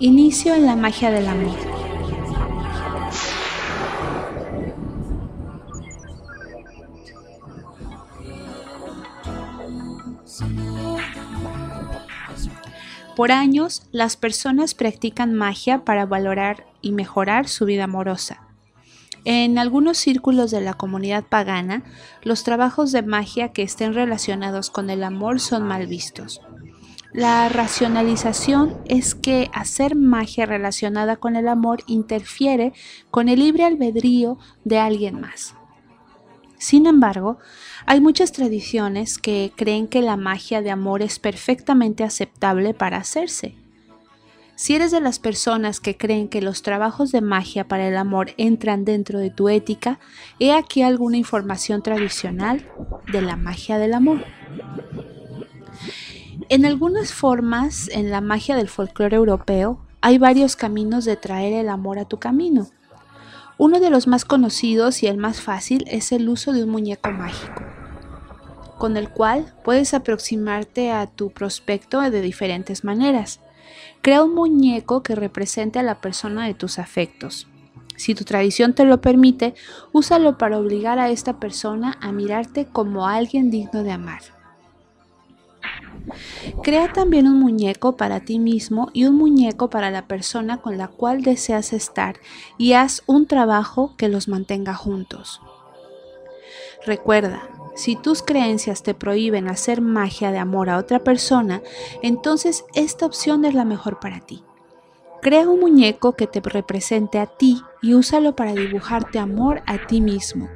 Inicio en la magia del amor. Por años, las personas practican magia para valorar y mejorar su vida amorosa. En algunos círculos de la comunidad pagana, los trabajos de magia que estén relacionados con el amor son mal vistos. La racionalización es que hacer magia relacionada con el amor interfiere con el libre albedrío de alguien más. Sin embargo, hay muchas tradiciones que creen que la magia de amor es perfectamente aceptable para hacerse. Si eres de las personas que creen que los trabajos de magia para el amor entran dentro de tu ética, he aquí alguna información tradicional de la magia del amor. En algunas formas, en la magia del folclore europeo, hay varios caminos de traer el amor a tu camino. Uno de los más conocidos y el más fácil es el uso de un muñeco mágico con el cual puedes aproximarte a tu prospecto de diferentes maneras. Crea un muñeco que represente a la persona de tus afectos. Si tu tradición te lo permite, úsalo para obligar a esta persona a mirarte como alguien digno de amar. Crea también un muñeco para ti mismo y un muñeco para la persona con la cual deseas estar y haz un trabajo que los mantenga juntos. Recuerda, si tus creencias te prohíben hacer magia de amor a otra persona, entonces esta opción es la mejor para ti. Crea un muñeco que te represente a ti y úsalo para dibujarte amor a ti mismo.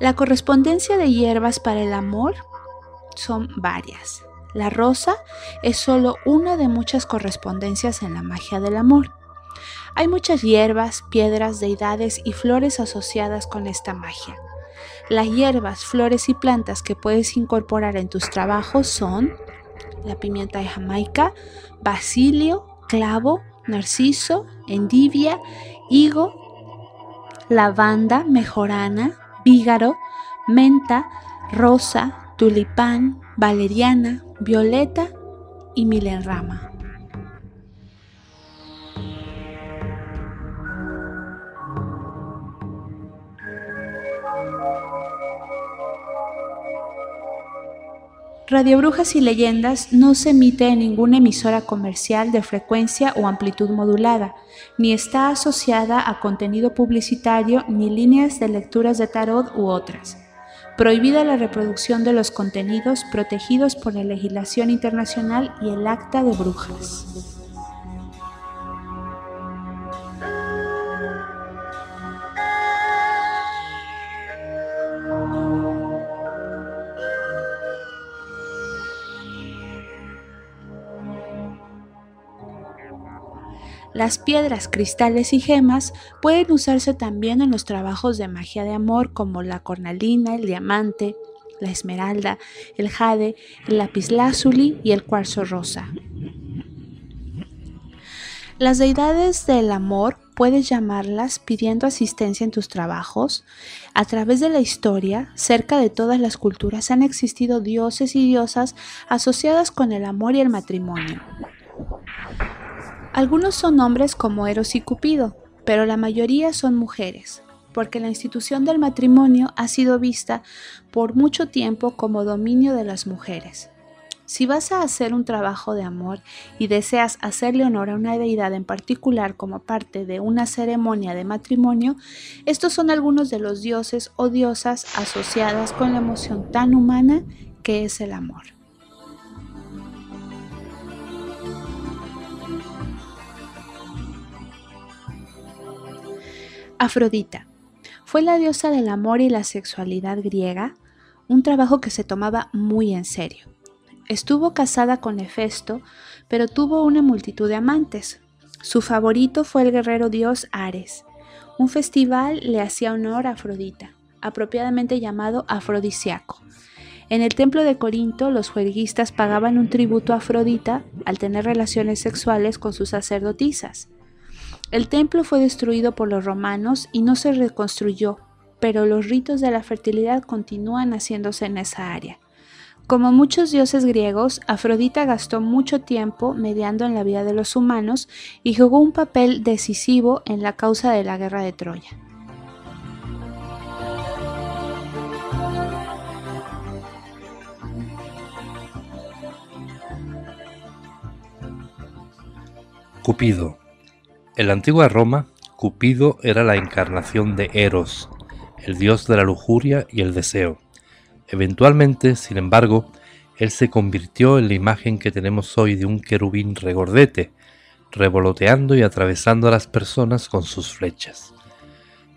La correspondencia de hierbas para el amor son varias. La rosa es solo una de muchas correspondencias en la magia del amor. Hay muchas hierbas, piedras, deidades y flores asociadas con esta magia. Las hierbas, flores y plantas que puedes incorporar en tus trabajos son la pimienta de Jamaica, basilio, clavo, narciso, endivia, higo, lavanda, mejorana, vígaro, menta, rosa, tulipán, valeriana, violeta y milenrama. Radio Brujas y Leyendas no se emite en ninguna emisora comercial de frecuencia o amplitud modulada, ni está asociada a contenido publicitario ni líneas de lecturas de tarot u otras. Prohibida la reproducción de los contenidos protegidos por la legislación internacional y el Acta de Brujas. Las piedras, cristales y gemas pueden usarse también en los trabajos de magia de amor como la cornalina, el diamante, la esmeralda, el jade, el lapislázuli y el cuarzo rosa. Las deidades del amor puedes llamarlas pidiendo asistencia en tus trabajos. A través de la historia, cerca de todas las culturas han existido dioses y diosas asociadas con el amor y el matrimonio. Algunos son hombres como Eros y Cupido, pero la mayoría son mujeres, porque la institución del matrimonio ha sido vista por mucho tiempo como dominio de las mujeres. Si vas a hacer un trabajo de amor y deseas hacerle honor a una deidad en particular como parte de una ceremonia de matrimonio, estos son algunos de los dioses o diosas asociadas con la emoción tan humana que es el amor. Afrodita fue la diosa del amor y la sexualidad griega, un trabajo que se tomaba muy en serio. Estuvo casada con Hefesto, pero tuvo una multitud de amantes. Su favorito fue el guerrero dios Ares. Un festival le hacía honor a Afrodita, apropiadamente llamado afrodisiaco. En el templo de Corinto, los juerguistas pagaban un tributo a Afrodita al tener relaciones sexuales con sus sacerdotisas. El templo fue destruido por los romanos y no se reconstruyó, pero los ritos de la fertilidad continúan haciéndose en esa área. Como muchos dioses griegos, Afrodita gastó mucho tiempo mediando en la vida de los humanos y jugó un papel decisivo en la causa de la guerra de Troya. Cupido. En la antigua Roma, Cupido era la encarnación de Eros, el dios de la lujuria y el deseo. Eventualmente, sin embargo, él se convirtió en la imagen que tenemos hoy de un querubín regordete, revoloteando y atravesando a las personas con sus flechas.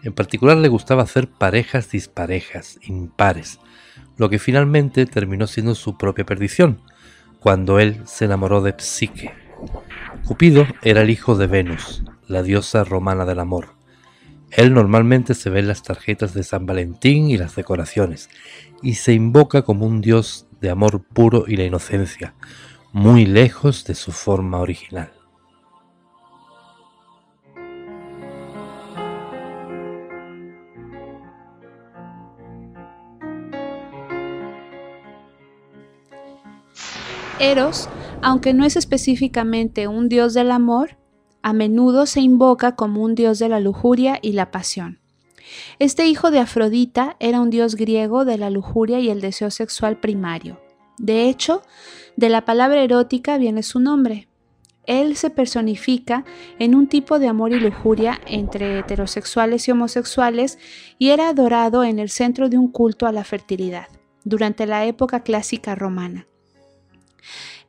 En particular le gustaba hacer parejas disparejas, impares, lo que finalmente terminó siendo su propia perdición, cuando él se enamoró de Psique. Cupido era el hijo de Venus, la diosa romana del amor. Él normalmente se ve en las tarjetas de San Valentín y las decoraciones, y se invoca como un dios de amor puro y la inocencia, muy lejos de su forma original. Eros, aunque no es específicamente un dios del amor, a menudo se invoca como un dios de la lujuria y la pasión. Este hijo de Afrodita era un dios griego de la lujuria y el deseo sexual primario. De hecho, de la palabra erótica viene su nombre. Él se personifica en un tipo de amor y lujuria entre heterosexuales y homosexuales y era adorado en el centro de un culto a la fertilidad, durante la época clásica romana.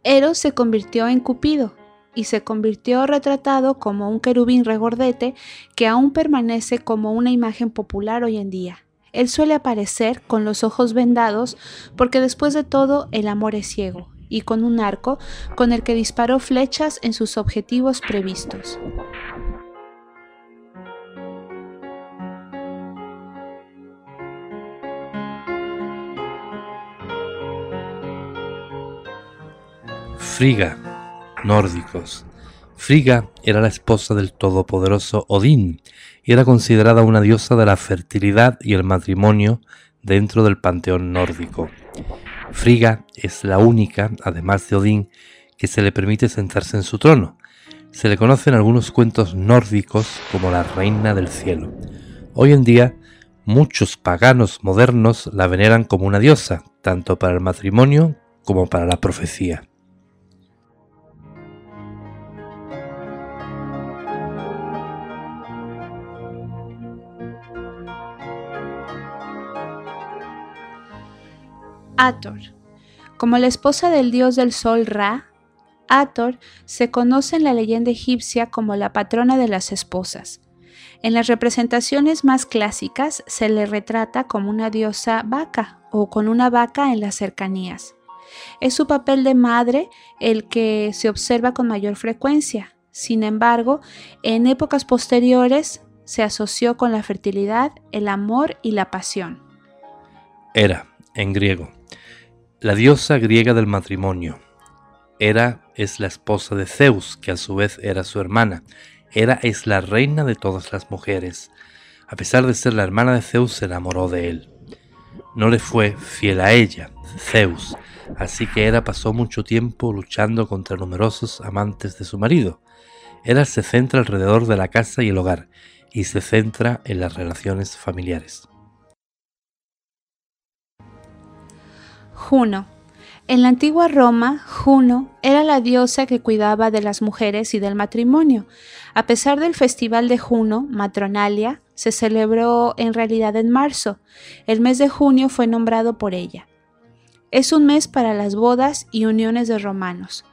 Eros se convirtió en Cupido, y se convirtió retratado como un querubín regordete que aún permanece como una imagen popular hoy en día. Él suele aparecer con los ojos vendados porque después de todo el amor es ciego y con un arco con el que disparó flechas en sus objetivos previstos. Friga nórdicos. Friga era la esposa del todopoderoso Odín y era considerada una diosa de la fertilidad y el matrimonio dentro del panteón nórdico. Friga es la única, además de Odín, que se le permite sentarse en su trono. Se le conocen algunos cuentos nórdicos como la reina del cielo. Hoy en día, muchos paganos modernos la veneran como una diosa, tanto para el matrimonio como para la profecía. Ator. Como la esposa del dios del sol Ra, Ator se conoce en la leyenda egipcia como la patrona de las esposas. En las representaciones más clásicas se le retrata como una diosa vaca o con una vaca en las cercanías. Es su papel de madre el que se observa con mayor frecuencia. Sin embargo, en épocas posteriores se asoció con la fertilidad, el amor y la pasión. Era, en griego, la diosa griega del matrimonio. Hera es la esposa de Zeus, que a su vez era su hermana. Hera es la reina de todas las mujeres. A pesar de ser la hermana de Zeus, se enamoró de él. No le fue fiel a ella, Zeus, así que Hera pasó mucho tiempo luchando contra numerosos amantes de su marido. Hera se centra alrededor de la casa y el hogar, y se centra en las relaciones familiares. Juno. En la antigua Roma, Juno era la diosa que cuidaba de las mujeres y del matrimonio. A pesar del festival de Juno, Matronalia, se celebró en realidad en marzo. El mes de junio fue nombrado por ella. Es un mes para las bodas y uniones de romanos,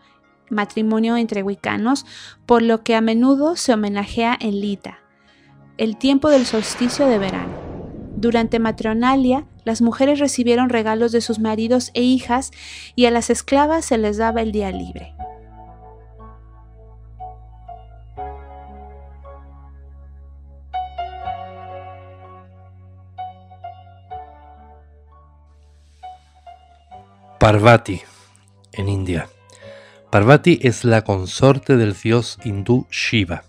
matrimonio entre huicanos, por lo que a menudo se homenajea en Lita, el tiempo del solsticio de verano. Durante Matronalia, las mujeres recibieron regalos de sus maridos e hijas y a las esclavas se les daba el día libre. Parvati, en India. Parvati es la consorte del dios hindú Shiva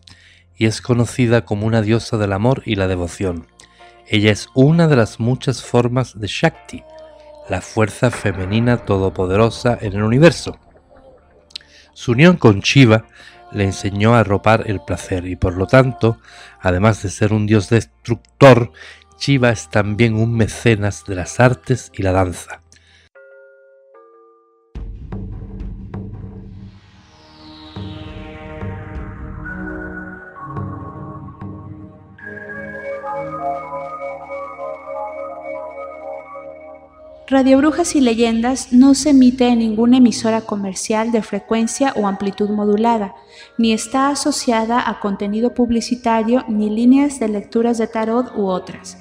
y es conocida como una diosa del amor y la devoción. Ella es una de las muchas formas de Shakti, la fuerza femenina todopoderosa en el universo. Su unión con Shiva le enseñó a arropar el placer y por lo tanto, además de ser un dios destructor, Shiva es también un mecenas de las artes y la danza. Radio Brujas y Leyendas no se emite en ninguna emisora comercial de frecuencia o amplitud modulada, ni está asociada a contenido publicitario ni líneas de lecturas de tarot u otras.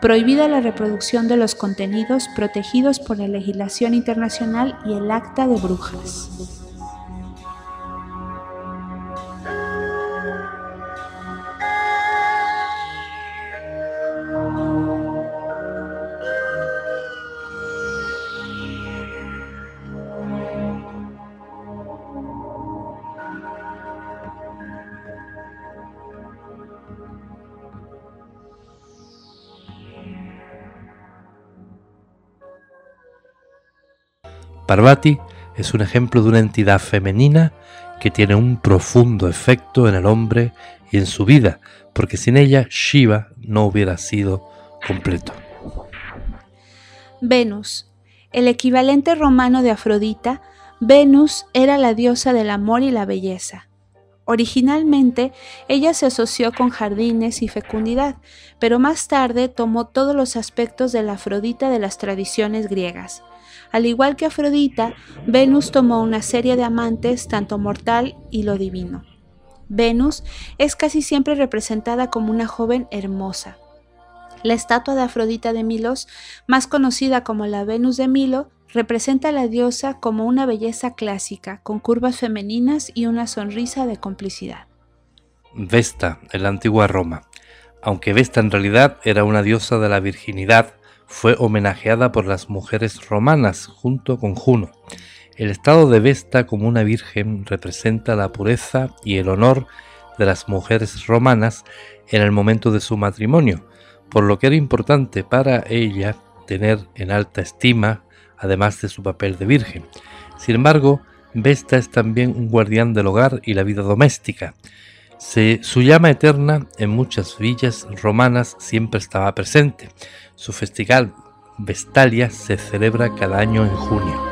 Prohibida la reproducción de los contenidos protegidos por la legislación internacional y el Acta de Brujas. Parvati es un ejemplo de una entidad femenina que tiene un profundo efecto en el hombre y en su vida, porque sin ella Shiva no hubiera sido completo. Venus, el equivalente romano de Afrodita, Venus era la diosa del amor y la belleza. Originalmente, ella se asoció con jardines y fecundidad, pero más tarde tomó todos los aspectos de la Afrodita de las tradiciones griegas. Al igual que Afrodita, Venus tomó una serie de amantes, tanto mortal y lo divino. Venus es casi siempre representada como una joven hermosa. La estatua de Afrodita de Milos, más conocida como la Venus de Milo, representa a la diosa como una belleza clásica, con curvas femeninas y una sonrisa de complicidad. Vesta, en la antigua Roma. Aunque Vesta en realidad era una diosa de la virginidad, fue homenajeada por las mujeres romanas junto con Juno. El estado de Vesta como una virgen representa la pureza y el honor de las mujeres romanas en el momento de su matrimonio, por lo que era importante para ella tener en alta estima, además de su papel de virgen. Sin embargo, Vesta es también un guardián del hogar y la vida doméstica. Su llama eterna en muchas villas romanas siempre estaba presente, su festival Vestalia se celebra cada año en junio.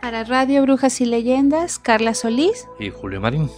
Para Radio Brujas y Leyendas, Carla Solís y Julio Marín.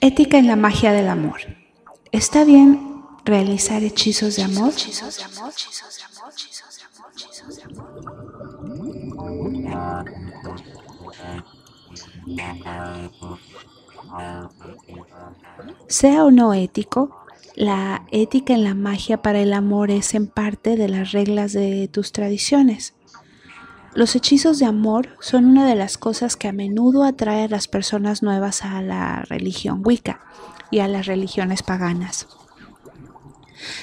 Ética en la magia del amor. ¿Está bien realizar hechizos de amor? Sea o no ético, la ética en la magia para el amor es en parte de las reglas de tus tradiciones. Los hechizos de amor son una de las cosas que a menudo atrae a las personas nuevas a la religión Wicca y a las religiones paganas.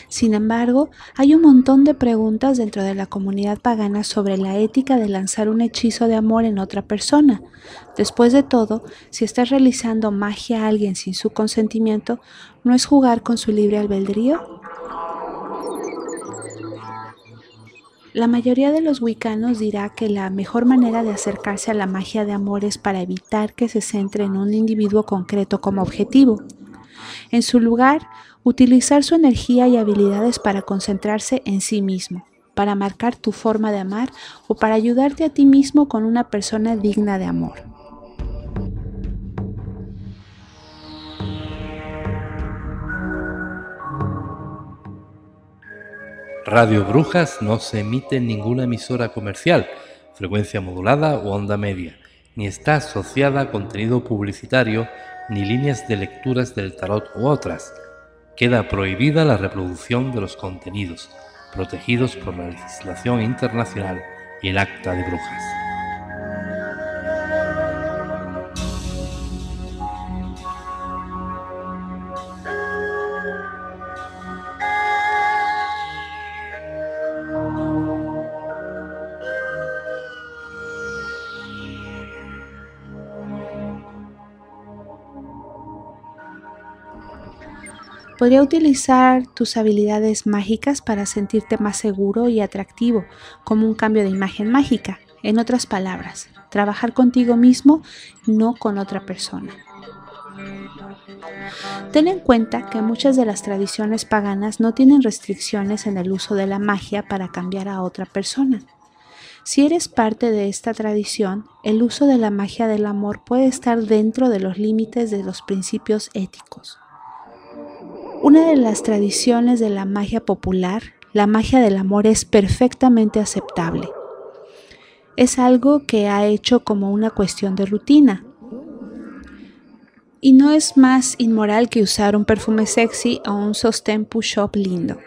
Sin embargo, hay un montón de preguntas dentro de la comunidad pagana sobre la ética de lanzar un hechizo de amor en otra persona. Después de todo, si estás realizando magia a alguien sin su consentimiento, ¿no es jugar con su libre albedrío? La mayoría de los wicanos dirá que la mejor manera de acercarse a la magia de amor es para evitar que se centre en un individuo concreto como objetivo. En su lugar, utilizar su energía y habilidades para concentrarse en sí mismo, para marcar tu forma de amar o para ayudarte a ti mismo con una persona digna de amor. Radio Brujas no se emite en ninguna emisora comercial, frecuencia modulada o onda media, ni está asociada a contenido publicitario ni líneas de lecturas del tarot u otras. Queda prohibida la reproducción de los contenidos, protegidos por la legislación internacional y el Acta de Brujas. Podría utilizar tus habilidades mágicas para sentirte más seguro y atractivo, como un cambio de imagen mágica. En otras palabras, trabajar contigo mismo, no con otra persona. Ten en cuenta que muchas de las tradiciones paganas no tienen restricciones en el uso de la magia para cambiar a otra persona. Si eres parte de esta tradición, el uso de la magia del amor puede estar dentro de los límites de los principios éticos. Una de las tradiciones de la magia popular, la magia del amor, es perfectamente aceptable. Es algo que ha hecho como una cuestión de rutina. Y no es más inmoral que usar un perfume sexy o un sostén push-up lindo.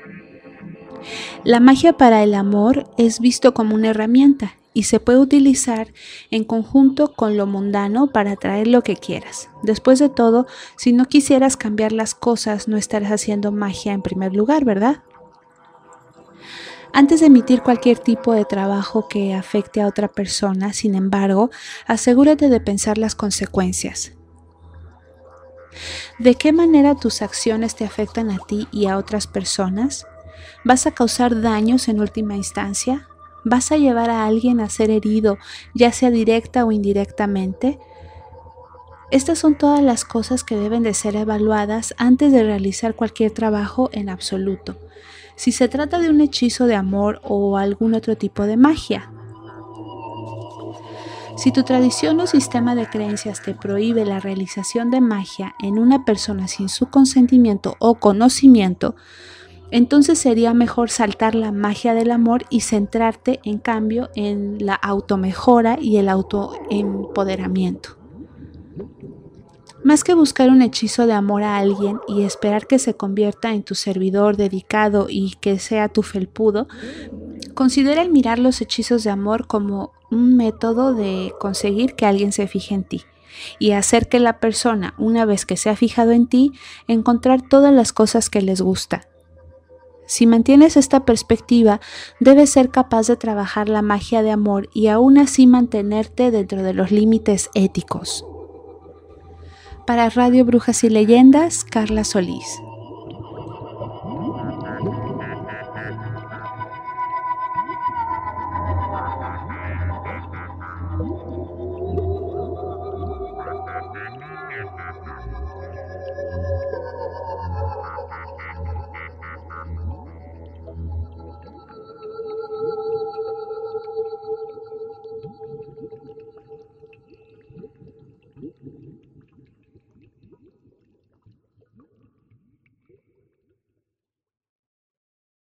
La magia para el amor es visto como una herramienta y se puede utilizar en conjunto con lo mundano para atraer lo que quieras. Después de todo, si no quisieras cambiar las cosas, no estarás haciendo magia en primer lugar, ¿verdad? Antes de emitir cualquier tipo de trabajo que afecte a otra persona, sin embargo, asegúrate de pensar las consecuencias. ¿De qué manera tus acciones te afectan a ti y a otras personas? ¿Vas a causar daños en última instancia? ¿Vas a llevar a alguien a ser herido, ya sea directa o indirectamente? Estas son todas las cosas que deben de ser evaluadas antes de realizar cualquier trabajo en absoluto. Si se trata de un hechizo de amor o algún otro tipo de magia. Si tu tradición o sistema de creencias te prohíbe la realización de magia en una persona sin su consentimiento o conocimiento, entonces sería mejor saltar la magia del amor y centrarte en cambio en la automejora y el autoempoderamiento. Más que buscar un hechizo de amor a alguien y esperar que se convierta en tu servidor dedicado y que sea tu felpudo, considera el mirar los hechizos de amor como un método de conseguir que alguien se fije en ti y hacer que la persona, una vez que se ha fijado en ti, encontrar todas las cosas que les gusta, si mantienes esta perspectiva, debes ser capaz de trabajar la magia de amor y aún así mantenerte dentro de los límites éticos. Para Radio Brujas y Leyendas, Carla Solís.